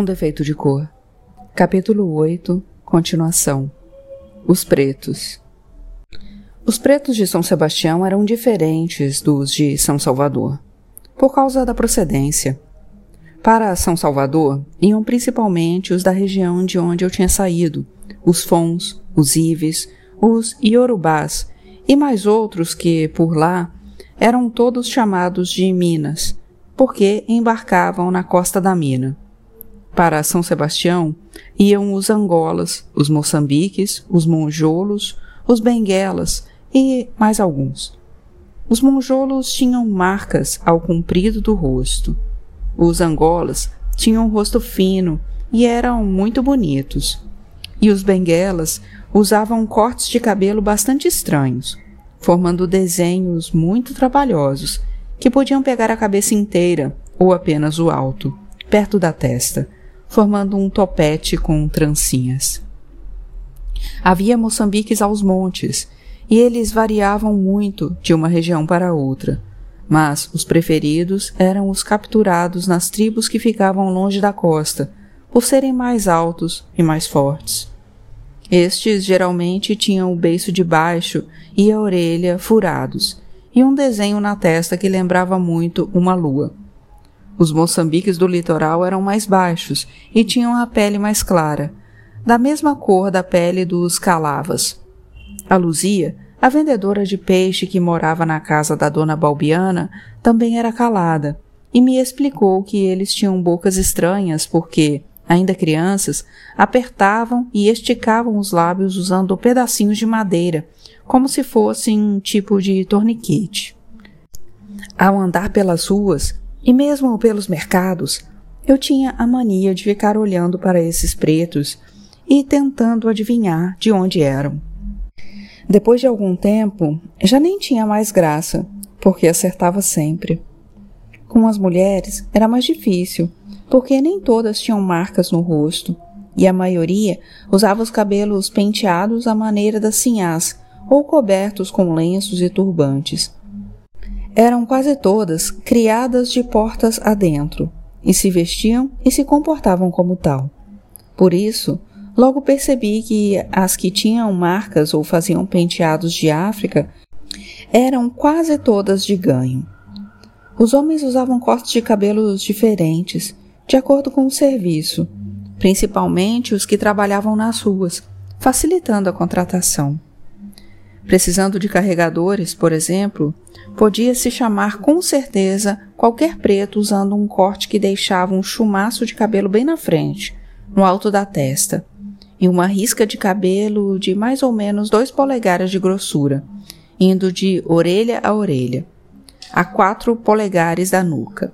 Um defeito de cor. Capítulo 8 Continuação Os pretos. Os pretos de São Sebastião eram diferentes dos de São Salvador, por causa da procedência. Para São Salvador iam principalmente os da região de onde eu tinha saído, os Fons, os Ives, os Iorubás e mais outros que, por lá, eram todos chamados de Minas, porque embarcavam na costa da mina. Para São Sebastião iam os Angolas, os Moçambiques, os Monjolos, os Benguelas e mais alguns. Os Monjolos tinham marcas ao comprido do rosto. Os Angolas tinham um rosto fino e eram muito bonitos. E os Benguelas usavam cortes de cabelo bastante estranhos, formando desenhos muito trabalhosos que podiam pegar a cabeça inteira ou apenas o alto, perto da testa, formando um topete com trancinhas. Havia moçambiques aos montes, e eles variavam muito de uma região para outra, mas os preferidos eram os capturados nas tribos que ficavam longe da costa, por serem mais altos e mais fortes. Estes geralmente tinham o beiço de baixo e a orelha furados, e um desenho na testa que lembrava muito uma lua. Os moçambiques do litoral eram mais baixos e tinham a pele mais clara, da mesma cor da pele dos calavas. A Luzia, a vendedora de peixe que morava na casa da dona Balbiana, também era calada e me explicou que eles tinham bocas estranhas porque, ainda crianças, apertavam e esticavam os lábios usando pedacinhos de madeira, como se fossem um tipo de torniquete. Ao andar pelas ruas, e mesmo pelos mercados, eu tinha a mania de ficar olhando para esses pretos e tentando adivinhar de onde eram. Depois de algum tempo, já nem tinha mais graça, porque acertava sempre. Com as mulheres era mais difícil, porque nem todas tinham marcas no rosto, e a maioria usava os cabelos penteados à maneira das sinhás ou cobertos com lenços e turbantes eram quase todas criadas de portas adentro, e se vestiam e se comportavam como tal. Por isso, logo percebi que as que tinham marcas ou faziam penteados de África eram quase todas de ganho. Os homens usavam cortes de cabelos diferentes, de acordo com o serviço, principalmente os que trabalhavam nas ruas, facilitando a contratação. Precisando de carregadores, por exemplo, podia-se chamar com certeza qualquer preto usando um corte que deixava um chumaço de cabelo bem na frente, no alto da testa, e uma risca de cabelo de mais ou menos dois polegares de grossura, indo de orelha a orelha, a quatro polegares da nuca.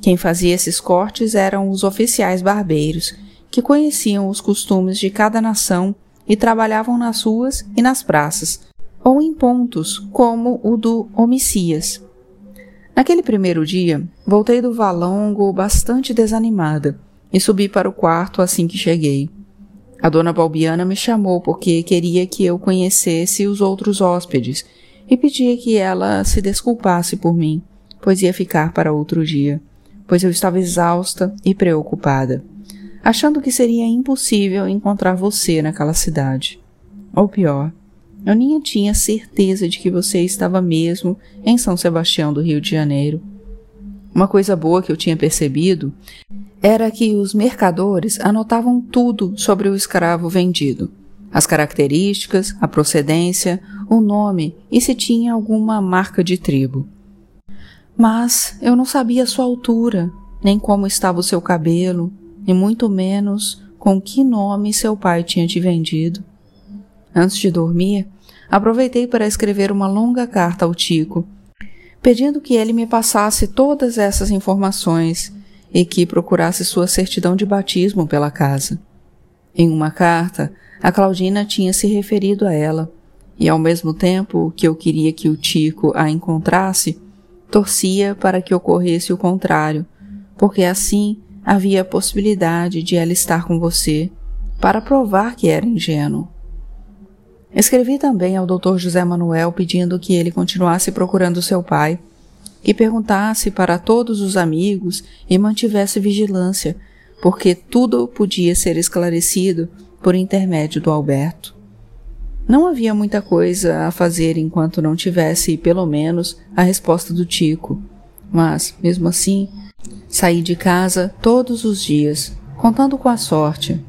Quem fazia esses cortes eram os oficiais barbeiros, que conheciam os costumes de cada nação e trabalhavam nas ruas e nas praças, ou em pontos como o do Homicias. Naquele primeiro dia, voltei do valongo bastante desanimada e subi para o quarto assim que cheguei. A dona Balbiana me chamou porque queria que eu conhecesse os outros hóspedes e pedia que ela se desculpasse por mim, pois ia ficar para outro dia, pois eu estava exausta e preocupada achando que seria impossível encontrar você naquela cidade. Ou pior, eu nem tinha certeza de que você estava mesmo em São Sebastião do Rio de Janeiro. Uma coisa boa que eu tinha percebido era que os mercadores anotavam tudo sobre o escravo vendido: as características, a procedência, o nome e se tinha alguma marca de tribo. Mas eu não sabia sua altura, nem como estava o seu cabelo, e muito menos com que nome seu pai tinha te vendido. Antes de dormir, aproveitei para escrever uma longa carta ao Tico, pedindo que ele me passasse todas essas informações e que procurasse sua certidão de batismo pela casa. Em uma carta, a Claudina tinha se referido a ela, e ao mesmo tempo que eu queria que o Tico a encontrasse, torcia para que ocorresse o contrário, porque assim havia a possibilidade de ela estar com você para provar que era ingênuo. Escrevi também ao Dr. José Manuel pedindo que ele continuasse procurando seu pai, que perguntasse para todos os amigos e mantivesse vigilância, porque tudo podia ser esclarecido por intermédio do Alberto. Não havia muita coisa a fazer enquanto não tivesse, pelo menos, a resposta do Tico. Mas, mesmo assim, saí de casa todos os dias, contando com a sorte.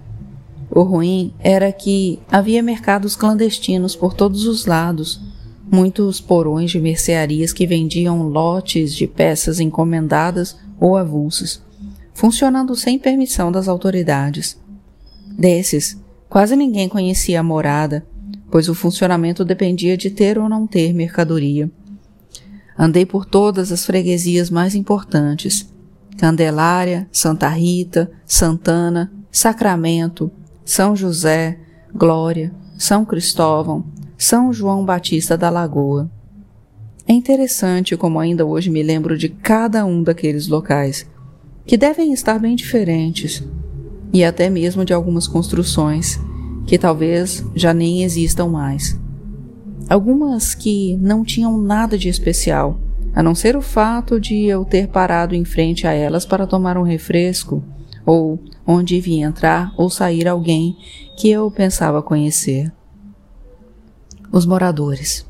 O ruim era que havia mercados clandestinos por todos os lados, muitos porões de mercearias que vendiam lotes de peças encomendadas ou avulsas, funcionando sem permissão das autoridades. Desses, quase ninguém conhecia a morada, pois o funcionamento dependia de ter ou não ter mercadoria. Andei por todas as freguesias mais importantes: Candelária, Santa Rita, Santana, Sacramento, São José, Glória, São Cristóvão, São João Batista da Lagoa. É interessante como ainda hoje me lembro de cada um daqueles locais, que devem estar bem diferentes, e até mesmo de algumas construções que talvez já nem existam mais. Algumas que não tinham nada de especial, a não ser o fato de eu ter parado em frente a elas para tomar um refresco, ou onde vinha entrar ou sair alguém que eu pensava conhecer. Os moradores.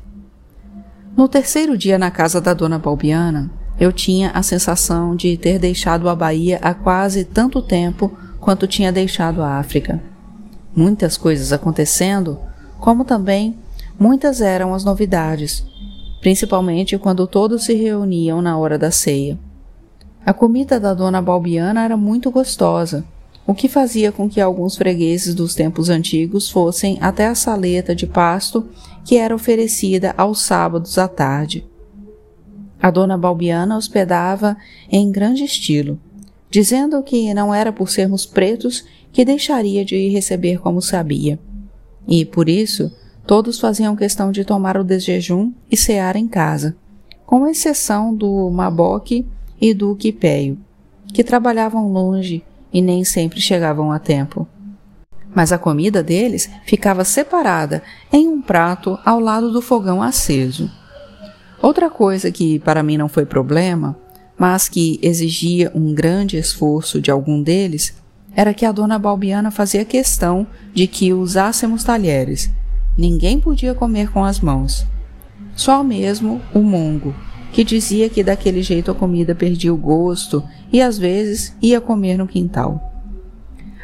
No terceiro dia na casa da dona Balbiana, eu tinha a sensação de ter deixado a Bahia há quase tanto tempo quanto tinha deixado a África. Muitas coisas acontecendo, como também muitas eram as novidades, principalmente quando todos se reuniam na hora da ceia. A comida da dona Balbiana era muito gostosa, o que fazia com que alguns fregueses dos tempos antigos fossem até a saleta de pasto que era oferecida aos sábados à tarde. A dona Balbiana hospedava em grande estilo, dizendo que não era por sermos pretos que deixaria de receber como sabia. E, por isso, todos faziam questão de tomar o desjejum e cear em casa, com exceção do Maboque e do Quipéio, que trabalhavam longe e nem sempre chegavam a tempo mas a comida deles ficava separada em um prato ao lado do fogão aceso. Outra coisa que para mim não foi problema, mas que exigia um grande esforço de algum deles, era que a dona Balbiana fazia questão de que usássemos talheres. Ninguém podia comer com as mãos. Só mesmo o mongo, que dizia que daquele jeito a comida perdia o gosto e às vezes ia comer no quintal.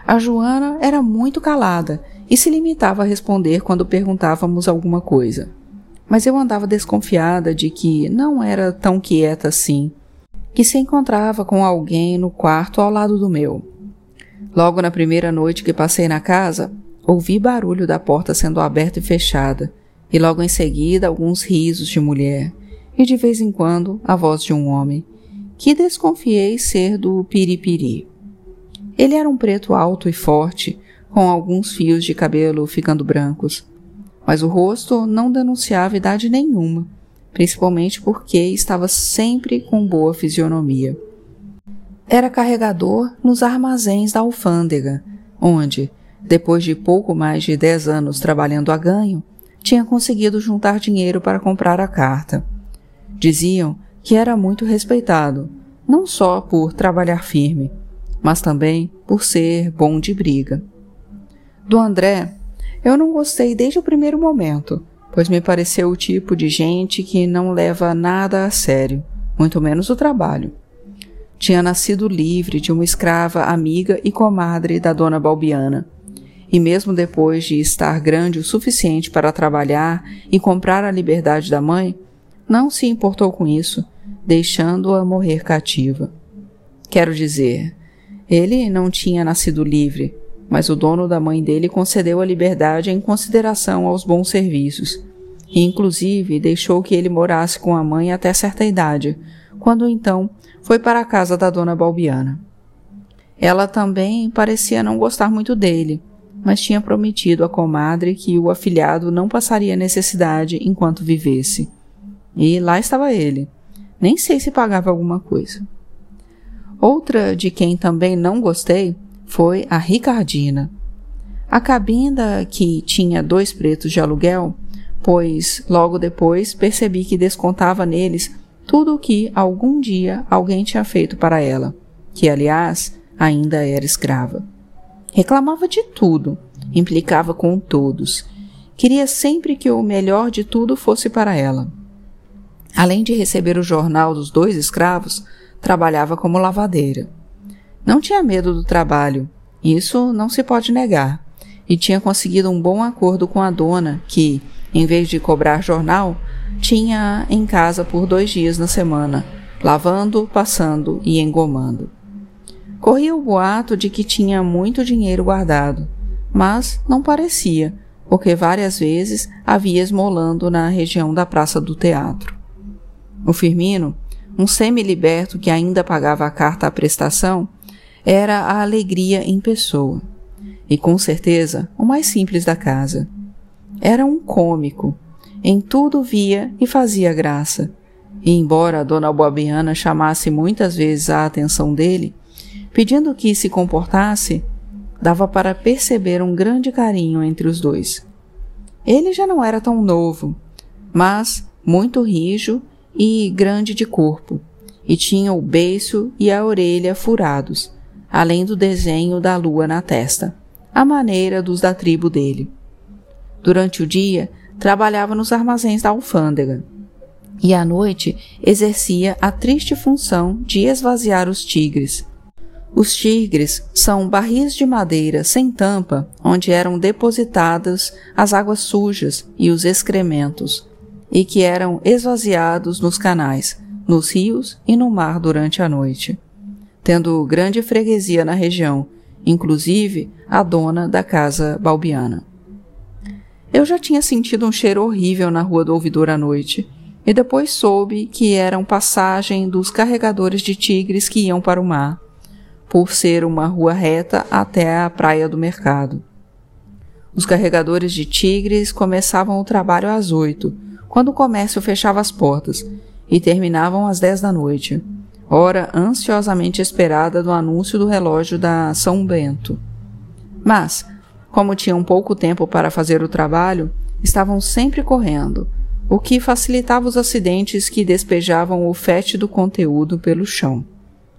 A Joana era muito calada e se limitava a responder quando perguntávamos alguma coisa. Mas eu andava desconfiada de que não era tão quieta assim, que se encontrava com alguém no quarto ao lado do meu. Logo na primeira noite que passei na casa, ouvi barulho da porta sendo aberta e fechada, e logo em seguida alguns risos de mulher, e de vez em quando a voz de um homem, que desconfiei ser do piripiri. Ele era um preto alto e forte, com alguns fios de cabelo ficando brancos. Mas o rosto não denunciava idade nenhuma, principalmente porque estava sempre com boa fisionomia. Era carregador nos armazéns da alfândega, onde, depois de pouco mais de dez anos trabalhando a ganho, tinha conseguido juntar dinheiro para comprar a carta. Diziam que era muito respeitado, não só por trabalhar firme, mas também por ser bom de briga. Do André, eu não gostei desde o primeiro momento, pois me pareceu o tipo de gente que não leva nada a sério, muito menos o trabalho. Tinha nascido livre de uma escrava amiga e comadre da dona Balbiana, e mesmo depois de estar grande o suficiente para trabalhar e comprar a liberdade da mãe, não se importou com isso, deixando-a morrer cativa. Quero dizer, ele não tinha nascido livre, mas o dono da mãe dele concedeu a liberdade em consideração aos bons serviços, e inclusive deixou que ele morasse com a mãe até certa idade, quando então foi para a casa da dona Balbiana. Ela também parecia não gostar muito dele, mas tinha prometido à comadre que o afilhado não passaria necessidade enquanto vivesse. E lá estava ele. Nem sei se pagava alguma coisa. Outra de quem também não gostei foi a Ricardina. A cabinda que tinha dois pretos de aluguel, pois logo depois percebi que descontava neles tudo o que algum dia alguém tinha feito para ela, que aliás ainda era escrava. Reclamava de tudo, implicava com todos. Queria sempre que o melhor de tudo fosse para ela. Além de receber o jornal dos dois escravos, trabalhava como lavadeira. Não tinha medo do trabalho, isso não se pode negar, e tinha conseguido um bom acordo com a dona, que, em vez de cobrar jornal, tinha em casa por dois dias na semana, lavando, passando e engomando. Corria o boato de que tinha muito dinheiro guardado, mas não parecia, porque várias vezes havia esmolando na região da Praça do Teatro. O Firmino, um semi-liberto que ainda pagava a carta à prestação, era a alegria em pessoa, e com certeza o mais simples da casa. Era um cômico, em tudo via e fazia graça, e embora a dona Boabiana chamasse muitas vezes a atenção dele, pedindo que se comportasse, dava para perceber um grande carinho entre os dois. Ele já não era tão novo, mas muito rijo e grande de corpo, e tinha o beiço e a orelha furados, além do desenho da lua na testa, à maneira dos da tribo dele. Durante o dia, trabalhava nos armazéns da alfândega, e à noite exercia a triste função de esvaziar os tigres. Os tigres são barris de madeira sem tampa onde eram depositadas as águas sujas e os excrementos, e que eram esvaziados nos canais, nos rios e no mar durante a noite, tendo grande freguesia na região, inclusive a dona da casa balbiana. Eu já tinha sentido um cheiro horrível na rua do ouvidor à noite, e depois soube que eram passagem dos carregadores de tigres que iam para o mar, por ser uma rua reta até a praia do mercado. Os carregadores de tigres começavam o trabalho às oito, quando o comércio fechava as portas, e terminavam às dez da noite, hora ansiosamente esperada do anúncio do relógio da São Bento. Mas, como tinham pouco tempo para fazer o trabalho, estavam sempre correndo, o que facilitava os acidentes que despejavam o fétido conteúdo pelo chão.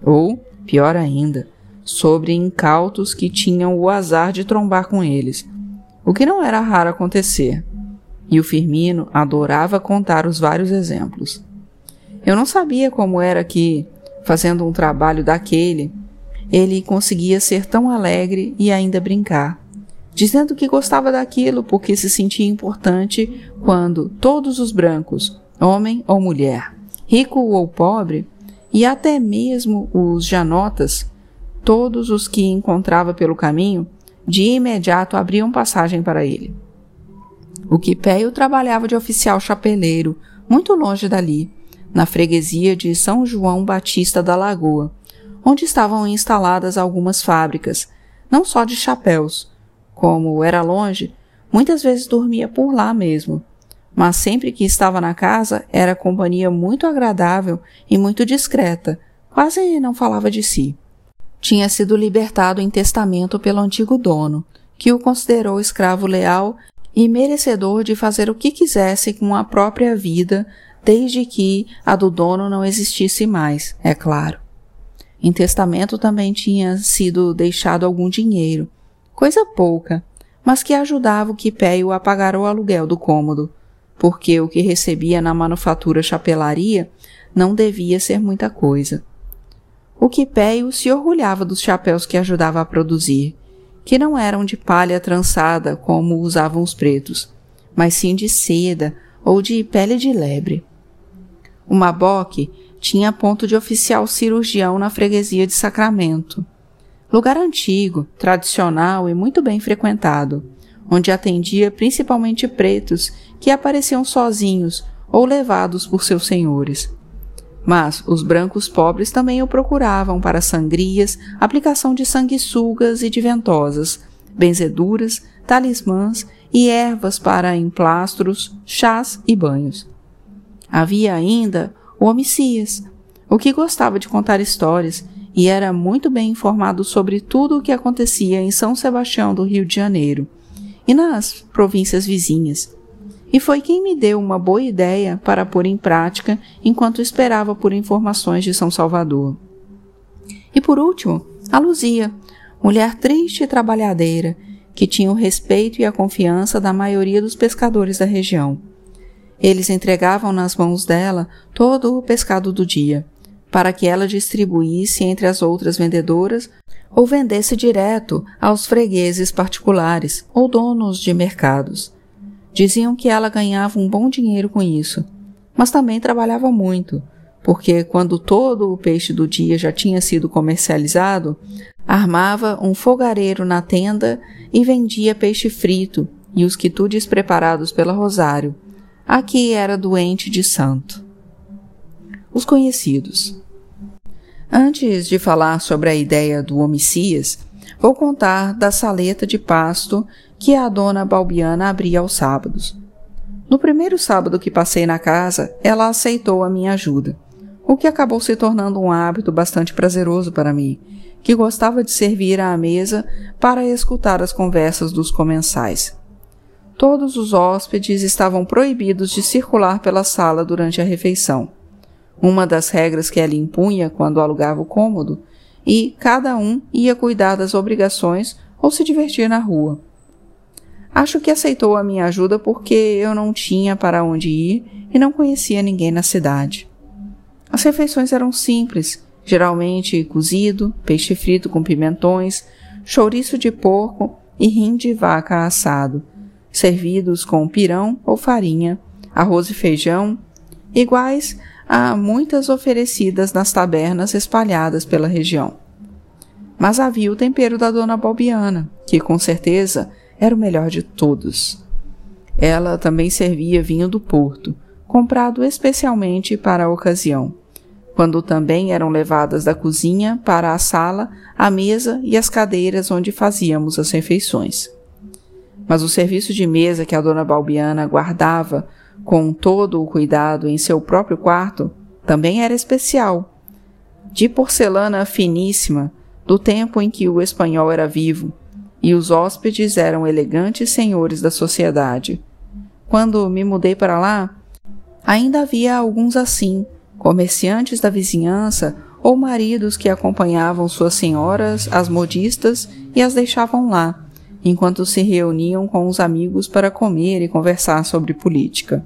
Ou, pior ainda, sobre incautos que tinham o azar de trombar com eles, o que não era raro acontecer. E o Firmino adorava contar os vários exemplos. Eu não sabia como era que, fazendo um trabalho daquele, ele conseguia ser tão alegre e ainda brincar dizendo que gostava daquilo porque se sentia importante quando todos os brancos, homem ou mulher, rico ou pobre, e até mesmo os janotas, todos os que encontrava pelo caminho, de imediato abriam passagem para ele. O Quipéio trabalhava de oficial chapeleiro, muito longe dali, na freguesia de São João Batista da Lagoa, onde estavam instaladas algumas fábricas, não só de chapéus, como era longe, muitas vezes dormia por lá mesmo. Mas sempre que estava na casa, era companhia muito agradável e muito discreta, quase não falava de si. Tinha sido libertado em testamento pelo antigo dono, que o considerou escravo leal e merecedor de fazer o que quisesse com a própria vida, desde que a do dono não existisse mais, é claro. Em testamento também tinha sido deixado algum dinheiro, coisa pouca, mas que ajudava o Quipéio a pagar o aluguel do cômodo, porque o que recebia na manufatura chapelaria não devia ser muita coisa. O Quipéio se orgulhava dos chapéus que ajudava a produzir, que não eram de palha trançada como usavam os pretos, mas sim de seda ou de pele de lebre. O Maboque tinha ponto de oficial cirurgião na freguesia de Sacramento lugar antigo, tradicional e muito bem frequentado, onde atendia principalmente pretos que apareciam sozinhos ou levados por seus senhores. Mas os brancos pobres também o procuravam para sangrias, aplicação de sanguessugas e de ventosas, benzeduras, talismãs e ervas para emplastros, chás e banhos. Havia ainda o Homicias, o que gostava de contar histórias e era muito bem informado sobre tudo o que acontecia em São Sebastião do Rio de Janeiro e nas províncias vizinhas. E foi quem me deu uma boa ideia para pôr em prática enquanto esperava por informações de São Salvador. E por último, A Luzia, mulher triste e trabalhadeira, que tinha o respeito e a confiança da maioria dos pescadores da região. Eles entregavam nas mãos dela todo o pescado do dia, para que ela distribuísse entre as outras vendedoras ou vendesse direto aos fregueses particulares ou donos de mercados. Diziam que ela ganhava um bom dinheiro com isso, mas também trabalhava muito, porque quando todo o peixe do dia já tinha sido comercializado, armava um fogareiro na tenda e vendia peixe frito e os quitudes preparados pela Rosário. Aqui era doente de santo. Os conhecidos. Antes de falar sobre a ideia do homicias, vou contar da saleta de pasto que a dona Balbiana abria aos sábados. No primeiro sábado que passei na casa, ela aceitou a minha ajuda, o que acabou se tornando um hábito bastante prazeroso para mim, que gostava de servir à mesa para escutar as conversas dos comensais. Todos os hóspedes estavam proibidos de circular pela sala durante a refeição uma das regras que ela impunha quando alugava o cômodo, e cada um ia cuidar das obrigações ou se divertir na rua. Acho que aceitou a minha ajuda porque eu não tinha para onde ir e não conhecia ninguém na cidade. As refeições eram simples, geralmente cozido, peixe frito com pimentões, chouriço de porco e rim de vaca assado, servidos com pirão ou farinha, arroz e feijão, iguais há muitas oferecidas nas tabernas espalhadas pela região. Mas havia o tempero da dona Balbiana, que com certeza era o melhor de todos. Ela também servia vinho do Porto, comprado especialmente para a ocasião, quando também eram levadas da cozinha para a sala, a mesa e as cadeiras onde fazíamos as refeições. Mas o serviço de mesa que a dona Balbiana guardava com todo o cuidado em seu próprio quarto, também era especial. De porcelana finíssima, do tempo em que o espanhol era vivo, e os hóspedes eram elegantes senhores da sociedade. Quando me mudei para lá, ainda havia alguns assim, comerciantes da vizinhança ou maridos que acompanhavam suas senhoras, as modistas, e as deixavam lá, enquanto se reuniam com os amigos para comer e conversar sobre política.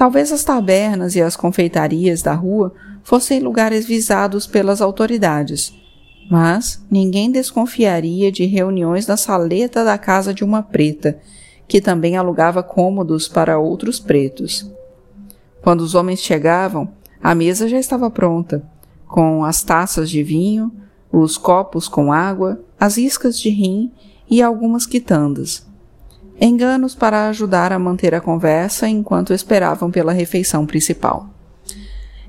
Talvez as tabernas e as confeitarias da rua fossem lugares visados pelas autoridades, mas ninguém desconfiaria de reuniões na saleta da casa de uma preta, que também alugava cômodos para outros pretos. Quando os homens chegavam, a mesa já estava pronta, com as taças de vinho, os copos com água, as iscas de rim e algumas quitandas enganos para ajudar a manter a conversa enquanto esperavam pela refeição principal.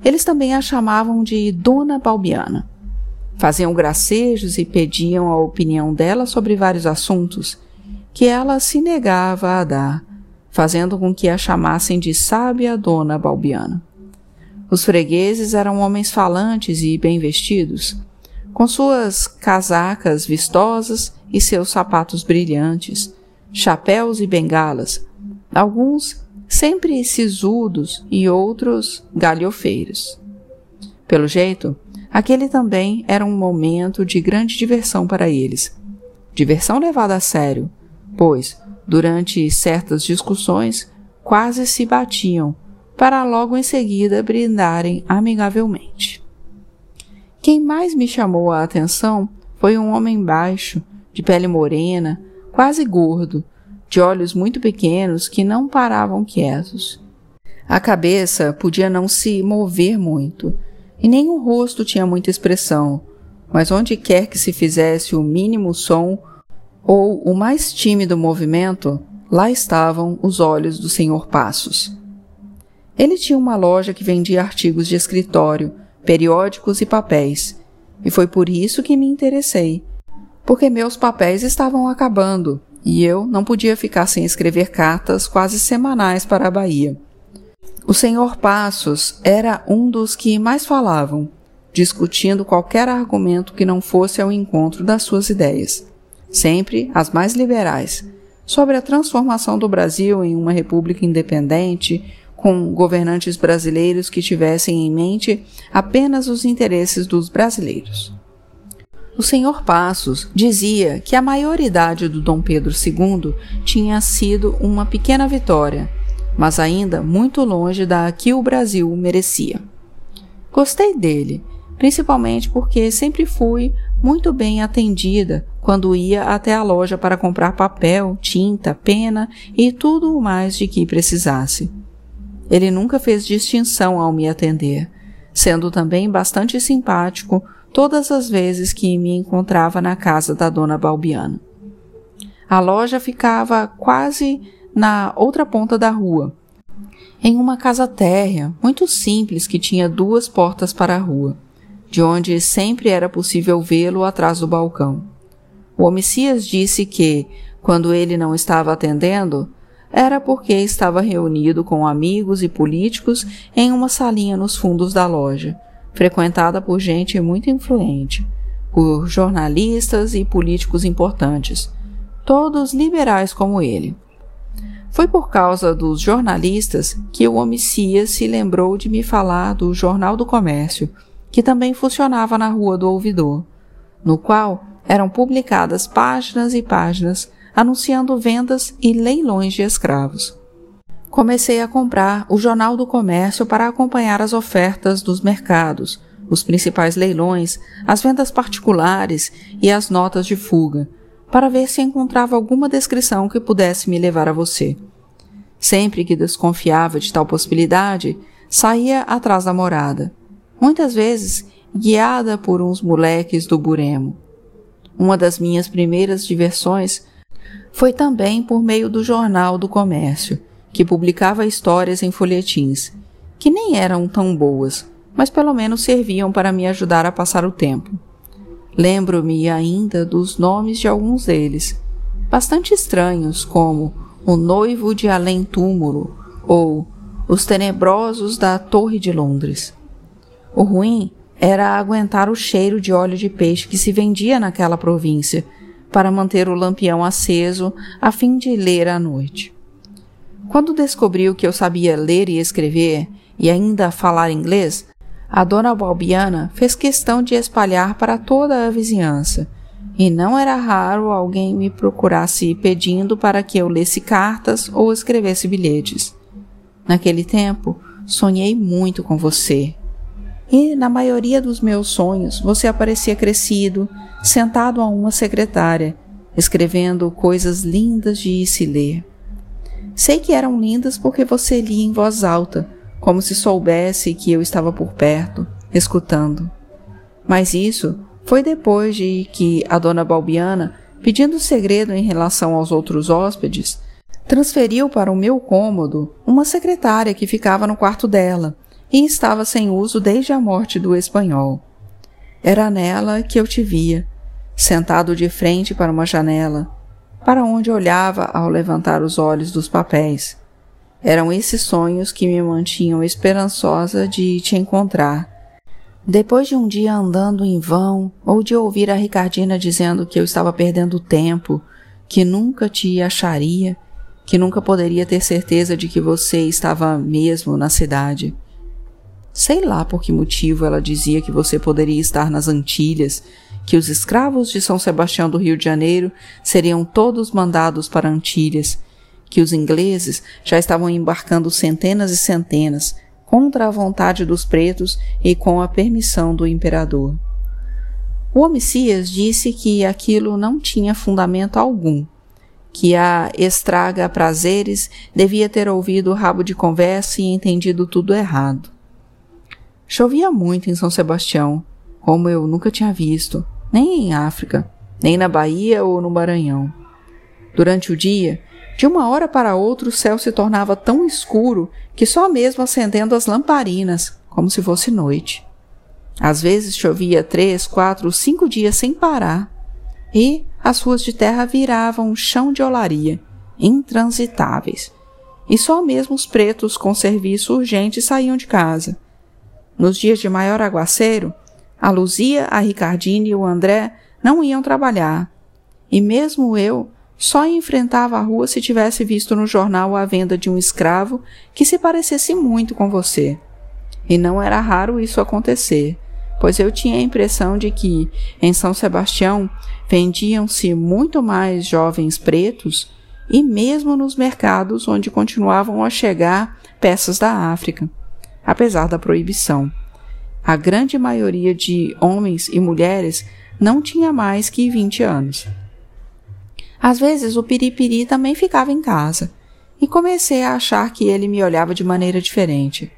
Eles também a chamavam de Dona Balbiana. Faziam gracejos e pediam a opinião dela sobre vários assuntos, que ela se negava a dar, fazendo com que a chamassem de sábia Dona Balbiana. Os fregueses eram homens falantes e bem vestidos, com suas casacas vistosas e seus sapatos brilhantes, chapéus e bengalas, alguns sempre sisudos e outros galhofeiros. Pelo jeito, aquele também era um momento de grande diversão para eles. Diversão levada a sério, pois, durante certas discussões, quase se batiam, para logo em seguida brindarem amigavelmente. Quem mais me chamou a atenção foi um homem baixo, de pele morena, quase gordo, de olhos muito pequenos que não paravam quietos. A cabeça podia não se mover muito, e nem o rosto tinha muita expressão, mas onde quer que se fizesse o mínimo som ou o mais tímido movimento, lá estavam os olhos do Senhor Passos. Ele tinha uma loja que vendia artigos de escritório, periódicos e papéis, e foi por isso que me interessei, porque meus papéis estavam acabando e eu não podia ficar sem escrever cartas quase semanais para a Bahia. O senhor Passos era um dos que mais falavam, discutindo qualquer argumento que não fosse ao encontro das suas ideias, sempre as mais liberais, sobre a transformação do Brasil em uma república independente, com governantes brasileiros que tivessem em mente apenas os interesses dos brasileiros. O senhor Passos dizia que a maioridade do Dom Pedro II tinha sido uma pequena vitória, mas ainda muito longe da que o Brasil merecia. Gostei dele, principalmente porque sempre fui muito bem atendida quando ia até a loja para comprar papel, tinta, pena e tudo o mais de que precisasse. Ele nunca fez distinção ao me atender, sendo também bastante simpático todas as vezes que me encontrava na casa da dona Balbiana. A loja ficava quase na outra ponta da rua, em uma casa térrea, muito simples que tinha duas portas para a rua, de onde sempre era possível vê-lo atrás do balcão. O homicias disse que, quando ele não estava atendendo, era porque estava reunido com amigos e políticos em uma salinha nos fundos da loja, frequentada por gente muito influente, por jornalistas e políticos importantes, todos liberais como ele. Foi por causa dos jornalistas que o homicida se lembrou de me falar do Jornal do Comércio, que também funcionava na Rua do Ouvidor, no qual eram publicadas páginas e páginas anunciando vendas e leilões de escravos comecei a comprar o Jornal do Comércio para acompanhar as ofertas dos mercados, os principais leilões, as vendas particulares e as notas de fuga, para ver se encontrava alguma descrição que pudesse me levar a você. Sempre que desconfiava de tal possibilidade, saía atrás da morada, muitas vezes guiada por uns moleques do Buremo. Uma das minhas primeiras diversões foi também por meio do Jornal do Comércio, que publicava histórias em folhetins, que nem eram tão boas, mas pelo menos serviam para me ajudar a passar o tempo. Lembro-me ainda dos nomes de alguns deles, bastante estranhos, como O Noivo de Além Túmulo ou Os Tenebrosos da Torre de Londres. O ruim era aguentar o cheiro de óleo de peixe que se vendia naquela província para manter o lampião aceso a fim de ler à noite. Quando descobriu que eu sabia ler e escrever e ainda falar inglês, a dona Balbiana fez questão de espalhar para toda a vizinhança, e não era raro alguém me procurasse pedindo para que eu lesse cartas ou escrevesse bilhetes. Naquele tempo, sonhei muito com você. E na maioria dos meus sonhos, você aparecia crescido, sentado a uma secretária, escrevendo coisas lindas de se ler. Sei que eram lindas porque você lia em voz alta, como se soubesse que eu estava por perto, escutando. Mas isso foi depois de que a dona Balbiana, pedindo segredo em relação aos outros hóspedes, transferiu para o meu cômodo uma secretária que ficava no quarto dela e estava sem uso desde a morte do espanhol. Era nela que eu te via, sentado de frente para uma janela, para onde olhava ao levantar os olhos dos papéis. Eram esses sonhos que me mantinham esperançosa de te encontrar. Depois de um dia andando em vão, ou de ouvir a Ricardina dizendo que eu estava perdendo tempo, que nunca te acharia, que nunca poderia ter certeza de que você estava mesmo na cidade. Sei lá por que motivo ela dizia que você poderia estar nas Antilhas que os escravos de São Sebastião do Rio de Janeiro seriam todos mandados para Antilhas, que os ingleses já estavam embarcando centenas e centenas, contra a vontade dos pretos e com a permissão do imperador. O homicias disse que aquilo não tinha fundamento algum, que a estraga prazeres devia ter ouvido o rabo de conversa e entendido tudo errado. Chovia muito em São Sebastião, como eu nunca tinha visto, nem em África, nem na Bahia ou no Maranhão. Durante o dia, de uma hora para outra o céu se tornava tão escuro que só mesmo acendendo as lamparinas, como se fosse noite. Às vezes chovia três, quatro, cinco dias sem parar, e as ruas de terra viravam um chão de olaria, intransitáveis, e só mesmo os pretos com serviço urgente saíam de casa. Nos dias de maior aguaceiro, a Luzia, a Ricardine e o André não iam trabalhar. E mesmo eu só enfrentava a rua se tivesse visto no jornal a venda de um escravo que se parecesse muito com você. E não era raro isso acontecer, pois eu tinha a impressão de que, em São Sebastião, vendiam-se muito mais jovens pretos e mesmo nos mercados onde continuavam a chegar peças da África, apesar da proibição. A grande maioria de homens e mulheres não tinha mais que 20 anos. Às vezes o piripiri também ficava em casa, e comecei a achar que ele me olhava de maneira diferente.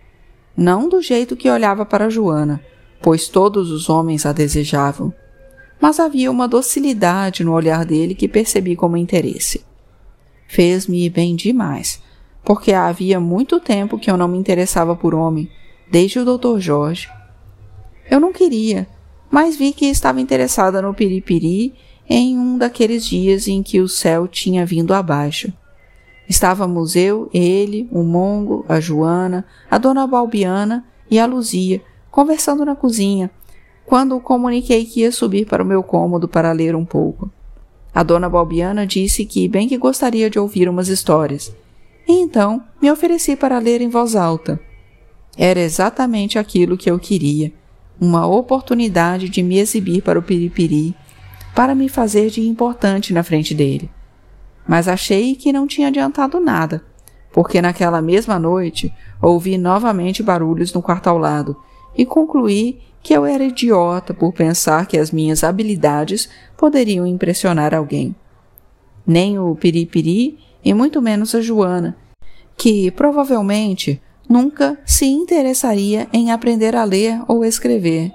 Não do jeito que olhava para Joana, pois todos os homens a desejavam, mas havia uma docilidade no olhar dele que percebi como interesse. Fez-me bem demais, porque havia muito tempo que eu não me interessava por homem, desde o Dr. Jorge. Eu não queria, mas vi que estava interessada no piripiri em um daqueles dias em que o céu tinha vindo abaixo. Estávamos eu, ele, o Mongo, a Joana, a dona Balbiana e a Luzia, conversando na cozinha, quando comuniquei que ia subir para o meu cômodo para ler um pouco. A dona Balbiana disse que bem que gostaria de ouvir umas histórias, e então me ofereci para ler em voz alta. Era exatamente aquilo que eu queria uma oportunidade de me exibir para o Piripiri, para me fazer de importante na frente dele. Mas achei que não tinha adiantado nada, porque naquela mesma noite ouvi novamente barulhos no quarto ao lado e concluí que eu era idiota por pensar que as minhas habilidades poderiam impressionar alguém. Nem o Piripiri e muito menos a Joana, que provavelmente nunca se interessaria em aprender a ler ou escrever,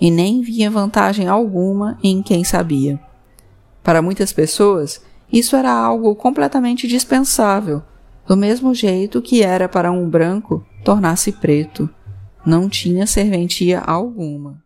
e nem via vantagem alguma em quem sabia. Para muitas pessoas, isso era algo completamente dispensável, do mesmo jeito que era para um branco tornar-se preto. Não tinha serventia alguma.